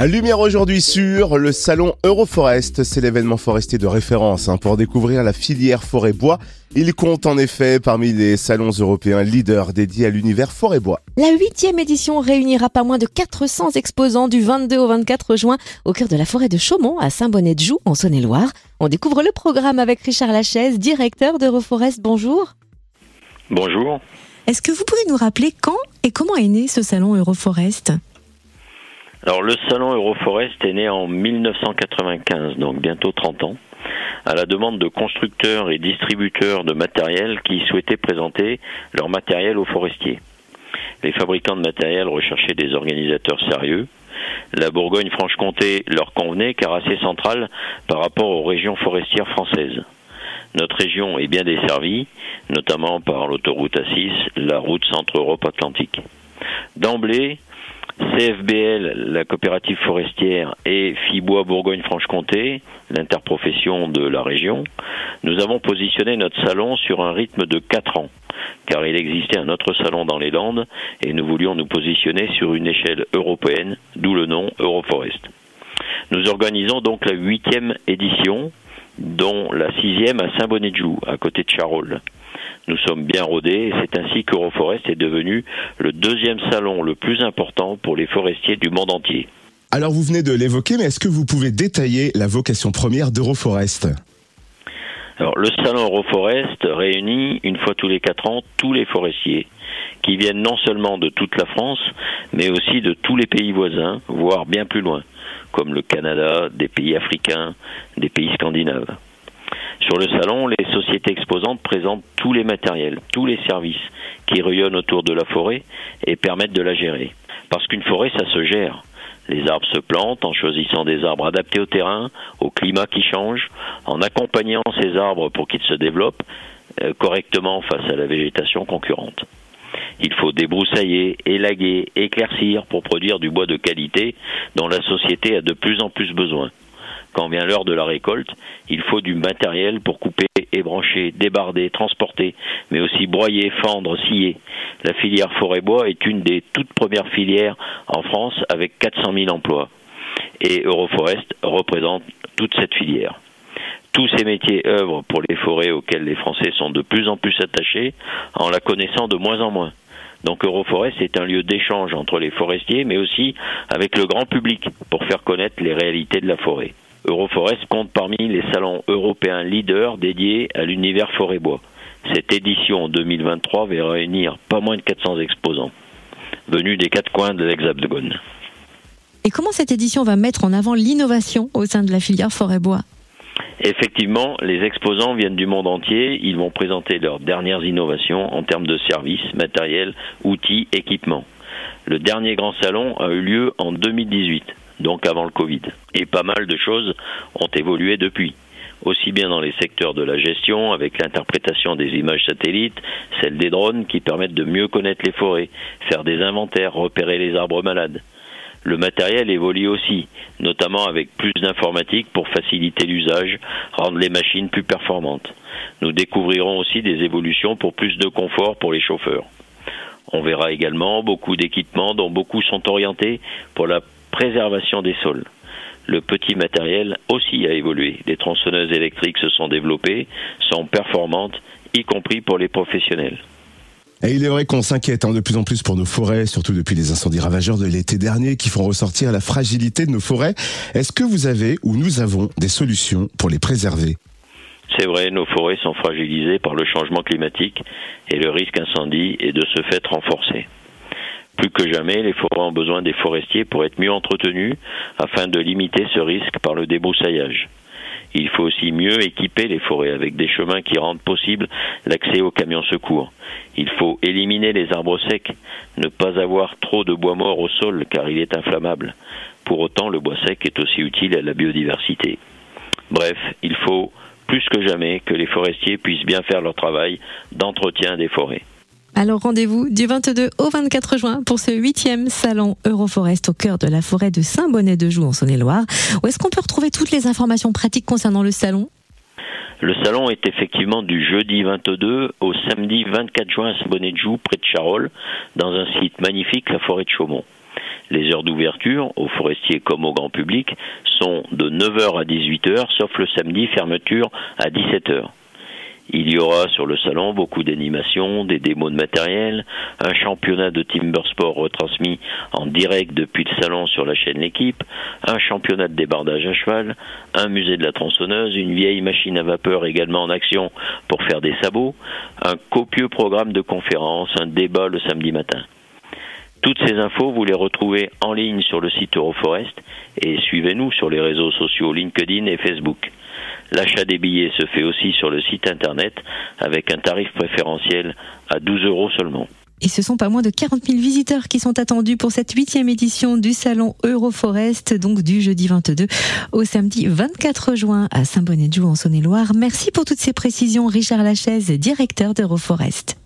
Lumière aujourd'hui sur le salon Euroforest. C'est l'événement forestier de référence hein, pour découvrir la filière forêt-bois. Il compte en effet parmi les salons européens leaders dédiés à l'univers forêt-bois. La huitième édition réunira pas moins de 400 exposants du 22 au 24 juin au cœur de la forêt de Chaumont à Saint-Bonnet-de-Joux en Saône-et-Loire. On découvre le programme avec Richard Lachaise, directeur d'Euroforest. Bonjour. Bonjour. Est-ce que vous pouvez nous rappeler quand et comment est né ce salon Euroforest? Alors le salon Euroforest est né en 1995, donc bientôt 30 ans, à la demande de constructeurs et distributeurs de matériel qui souhaitaient présenter leur matériel aux forestiers. Les fabricants de matériel recherchaient des organisateurs sérieux. La Bourgogne-Franche-Comté leur convenait car assez centrale par rapport aux régions forestières françaises. Notre région est bien desservie, notamment par l'autoroute A6, la route Centre-Europe Atlantique. D'emblée, CFBL, la coopérative forestière, et Fibois Bourgogne-Franche-Comté, l'interprofession de la région, nous avons positionné notre salon sur un rythme de 4 ans, car il existait un autre salon dans les Landes, et nous voulions nous positionner sur une échelle européenne, d'où le nom Euroforest. Nous organisons donc la huitième édition, dont la sixième à Saint-Bonnet-de-Joux, à côté de Charolles. Nous sommes bien rodés et c'est ainsi qu'Euroforest est devenu le deuxième salon le plus important pour les forestiers du monde entier. Alors vous venez de l'évoquer, mais est-ce que vous pouvez détailler la vocation première d'Euroforest? Alors, le salon Euroforest réunit une fois tous les quatre ans tous les forestiers qui viennent non seulement de toute la France, mais aussi de tous les pays voisins, voire bien plus loin, comme le Canada, des pays africains, des pays scandinaves. Sur le salon, les sociétés exposantes présentent tous les matériels, tous les services qui rayonnent autour de la forêt et permettent de la gérer. Parce qu'une forêt, ça se gère. Les arbres se plantent en choisissant des arbres adaptés au terrain, au climat qui change, en accompagnant ces arbres pour qu'ils se développent euh, correctement face à la végétation concurrente. Il faut débroussailler, élaguer, éclaircir pour produire du bois de qualité dont la société a de plus en plus besoin. Quand vient l'heure de la récolte, il faut du matériel pour couper, ébrancher, débarder, transporter, mais aussi broyer, fendre, scier. La filière forêt-bois est une des toutes premières filières en France avec 400 000 emplois. Et Euroforest représente toute cette filière. Tous ces métiers œuvrent pour les forêts auxquelles les Français sont de plus en plus attachés en la connaissant de moins en moins. Donc Euroforest est un lieu d'échange entre les forestiers, mais aussi avec le grand public pour faire connaître les réalités de la forêt. Euroforest compte parmi les salons européens leaders dédiés à l'univers forêt-bois. Cette édition 2023 va réunir pas moins de 400 exposants, venus des quatre coins de l'Hexagone. Et comment cette édition va mettre en avant l'innovation au sein de la filière forêt-bois Effectivement, les exposants viennent du monde entier. Ils vont présenter leurs dernières innovations en termes de services, matériel, outils, équipements. Le dernier grand salon a eu lieu en 2018 donc avant le Covid. Et pas mal de choses ont évolué depuis aussi bien dans les secteurs de la gestion, avec l'interprétation des images satellites, celle des drones qui permettent de mieux connaître les forêts, faire des inventaires, repérer les arbres malades. Le matériel évolue aussi, notamment avec plus d'informatique pour faciliter l'usage, rendre les machines plus performantes. Nous découvrirons aussi des évolutions pour plus de confort pour les chauffeurs. On verra également beaucoup d'équipements dont beaucoup sont orientés pour la préservation des sols. Le petit matériel aussi a évolué. Les tronçonneuses électriques se sont développées, sont performantes, y compris pour les professionnels. Et il est vrai qu'on s'inquiète hein, de plus en plus pour nos forêts, surtout depuis les incendies ravageurs de l'été dernier qui font ressortir la fragilité de nos forêts. Est-ce que vous avez ou nous avons des solutions pour les préserver? C'est vrai, nos forêts sont fragilisées par le changement climatique et le risque incendie est de ce fait renforcé. Plus que jamais, les forêts ont besoin des forestiers pour être mieux entretenus afin de limiter ce risque par le débroussaillage. Il faut aussi mieux équiper les forêts avec des chemins qui rendent possible l'accès aux camions secours. Il faut éliminer les arbres secs, ne pas avoir trop de bois mort au sol car il est inflammable. Pour autant, le bois sec est aussi utile à la biodiversité. Bref, il faut plus que jamais que les forestiers puissent bien faire leur travail d'entretien des forêts. Alors rendez-vous du 22 au 24 juin pour ce huitième salon Euroforest au cœur de la forêt de Saint-Bonnet-de-Joux en Saône-et-Loire. Où est-ce qu'on peut retrouver toutes les informations pratiques concernant le salon? Le salon est effectivement du jeudi 22 au samedi 24 juin à Saint-Bonnet-de-Joux, près de Charolles, dans un site magnifique, la forêt de Chaumont. Les heures d'ouverture, aux forestiers comme au grand public, sont de 9h à 18h, sauf le samedi, fermeture à 17h. Il y aura sur le salon beaucoup d'animations, des démos de matériel, un championnat de timber sport retransmis en direct depuis le salon sur la chaîne L'équipe, un championnat de débardage à cheval, un musée de la tronçonneuse, une vieille machine à vapeur également en action pour faire des sabots, un copieux programme de conférences, un débat le samedi matin. Toutes ces infos, vous les retrouvez en ligne sur le site Euroforest et suivez-nous sur les réseaux sociaux LinkedIn et Facebook. L'achat des billets se fait aussi sur le site internet avec un tarif préférentiel à 12 euros seulement. Et ce sont pas moins de 40 000 visiteurs qui sont attendus pour cette huitième édition du salon Euroforest, donc du jeudi 22 au samedi 24 juin à Saint-Bonnet-de-Joux en Saône-et-Loire. Merci pour toutes ces précisions, Richard Lachaise, directeur d'Euroforest.